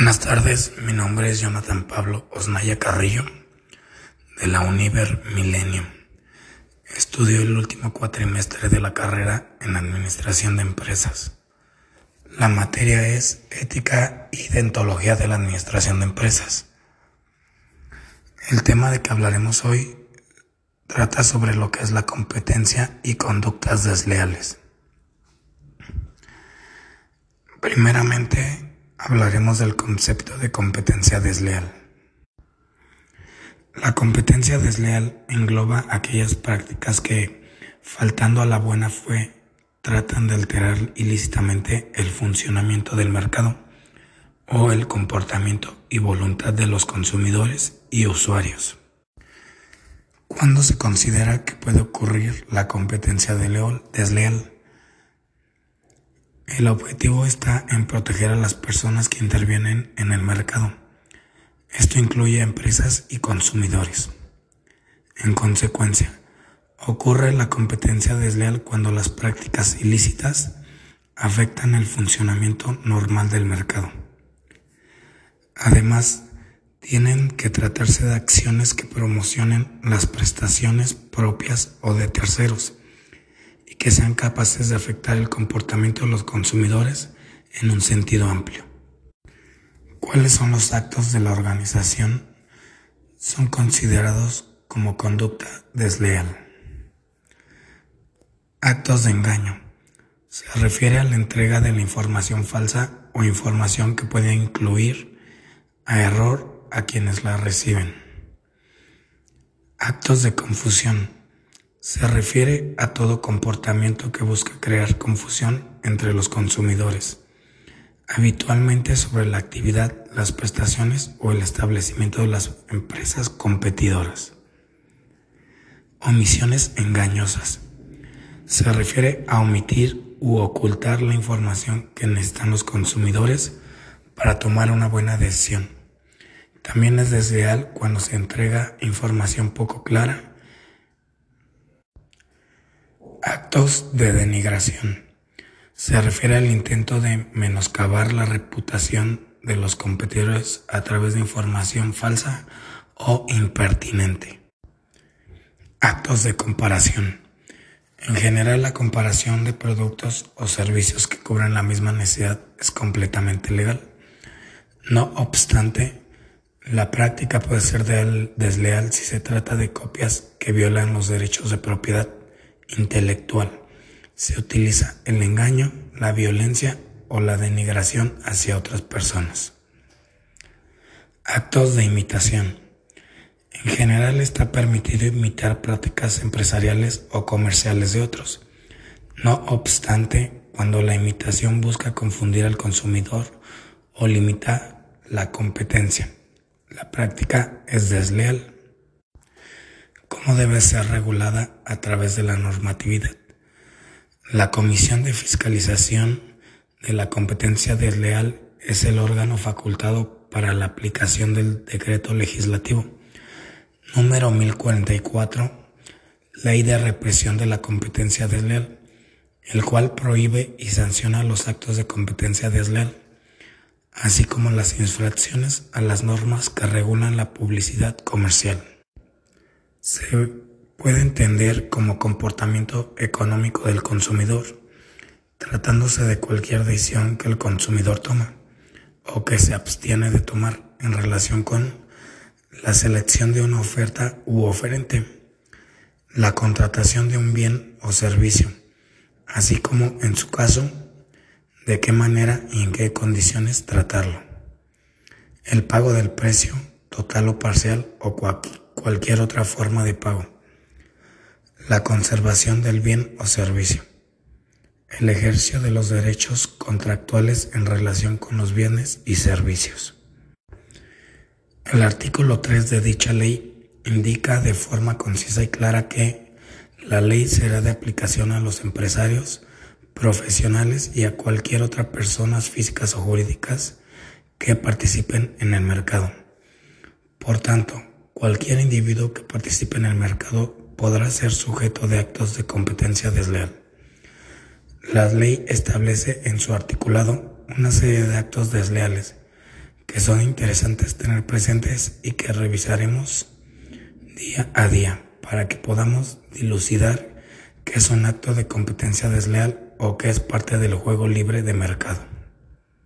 Buenas tardes, mi nombre es Jonathan Pablo Osnaya Carrillo de la Univer Millennium. Estudio el último cuatrimestre de la carrera en Administración de Empresas. La materia es Ética y Dentología de la Administración de Empresas. El tema de que hablaremos hoy trata sobre lo que es la competencia y conductas desleales. Primeramente, hablaremos del concepto de competencia desleal. La competencia desleal engloba aquellas prácticas que, faltando a la buena fe, tratan de alterar ilícitamente el funcionamiento del mercado o el comportamiento y voluntad de los consumidores y usuarios. ¿Cuándo se considera que puede ocurrir la competencia desleal? El objetivo está en proteger a las personas que intervienen en el mercado. Esto incluye empresas y consumidores. En consecuencia, ocurre la competencia desleal cuando las prácticas ilícitas afectan el funcionamiento normal del mercado. Además, tienen que tratarse de acciones que promocionen las prestaciones propias o de terceros y que sean capaces de afectar el comportamiento de los consumidores en un sentido amplio. ¿Cuáles son los actos de la organización? Son considerados como conducta desleal. Actos de engaño. Se refiere a la entrega de la información falsa o información que puede incluir a error a quienes la reciben. Actos de confusión se refiere a todo comportamiento que busca crear confusión entre los consumidores, habitualmente sobre la actividad, las prestaciones o el establecimiento de las empresas competidoras. Omisiones engañosas. Se refiere a omitir u ocultar la información que necesitan los consumidores para tomar una buena decisión. También es desleal cuando se entrega información poco clara Actos de denigración. Se refiere al intento de menoscabar la reputación de los competidores a través de información falsa o impertinente. Actos de comparación. En general, la comparación de productos o servicios que cubren la misma necesidad es completamente legal. No obstante, la práctica puede ser desleal si se trata de copias que violan los derechos de propiedad intelectual. Se utiliza el engaño, la violencia o la denigración hacia otras personas. Actos de imitación. En general está permitido imitar prácticas empresariales o comerciales de otros. No obstante, cuando la imitación busca confundir al consumidor o limita la competencia, la práctica es desleal cómo debe ser regulada a través de la normatividad. La Comisión de Fiscalización de la Competencia Desleal es el órgano facultado para la aplicación del decreto legislativo número 1044, Ley de Represión de la Competencia Desleal, el cual prohíbe y sanciona los actos de competencia desleal, así como las infracciones a las normas que regulan la publicidad comercial se puede entender como comportamiento económico del consumidor, tratándose de cualquier decisión que el consumidor toma o que se abstiene de tomar en relación con la selección de una oferta u oferente, la contratación de un bien o servicio, así como, en su caso, de qué manera y en qué condiciones tratarlo, el pago del precio total o parcial o cualquier otra forma de pago, la conservación del bien o servicio, el ejercicio de los derechos contractuales en relación con los bienes y servicios. El artículo 3 de dicha ley indica de forma concisa y clara que la ley será de aplicación a los empresarios, profesionales y a cualquier otra personas físicas o jurídicas que participen en el mercado. Por tanto, Cualquier individuo que participe en el mercado podrá ser sujeto de actos de competencia desleal. La ley establece en su articulado una serie de actos desleales que son interesantes tener presentes y que revisaremos día a día para que podamos dilucidar qué es un acto de competencia desleal o qué es parte del juego libre de mercado.